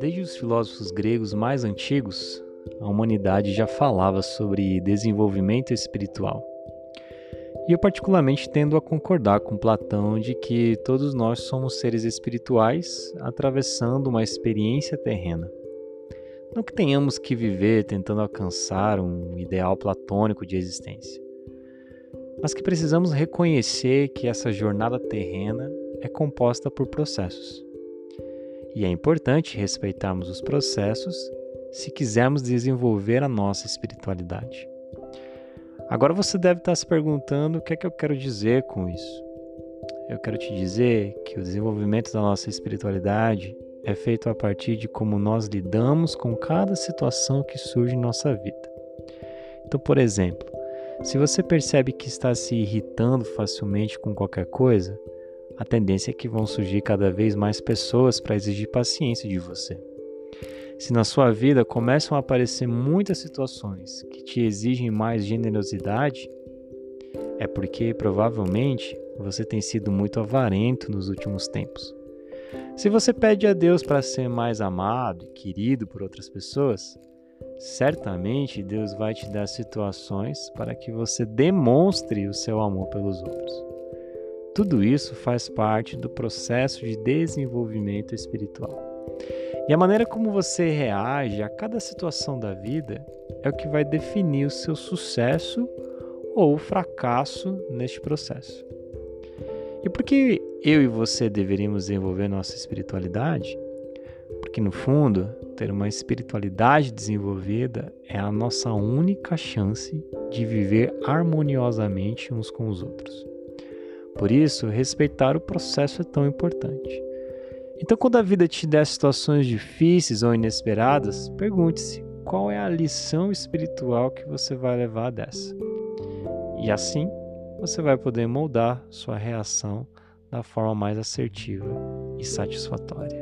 Desde os filósofos gregos mais antigos, a humanidade já falava sobre desenvolvimento espiritual. E eu, particularmente, tendo a concordar com Platão de que todos nós somos seres espirituais atravessando uma experiência terrena. Não que tenhamos que viver tentando alcançar um ideal platônico de existência, mas que precisamos reconhecer que essa jornada terrena é composta por processos e é importante respeitarmos os processos se quisermos desenvolver a nossa espiritualidade. Agora você deve estar se perguntando o que é que eu quero dizer com isso. Eu quero te dizer que o desenvolvimento da nossa espiritualidade é feito a partir de como nós lidamos com cada situação que surge em nossa vida. Então, por exemplo, se você percebe que está se irritando facilmente com qualquer coisa, a tendência é que vão surgir cada vez mais pessoas para exigir paciência de você. Se na sua vida começam a aparecer muitas situações que te exigem mais generosidade, é porque provavelmente você tem sido muito avarento nos últimos tempos. Se você pede a Deus para ser mais amado e querido por outras pessoas, certamente Deus vai te dar situações para que você demonstre o seu amor pelos outros. Tudo isso faz parte do processo de desenvolvimento espiritual. E a maneira como você reage a cada situação da vida é o que vai definir o seu sucesso ou fracasso neste processo. E por que eu e você deveríamos desenvolver nossa espiritualidade? Porque no fundo, ter uma espiritualidade desenvolvida é a nossa única chance de viver harmoniosamente uns com os outros. Por isso, respeitar o processo é tão importante. Então, quando a vida te der situações difíceis ou inesperadas, pergunte-se qual é a lição espiritual que você vai levar dessa. E assim, você vai poder moldar sua reação da forma mais assertiva e satisfatória.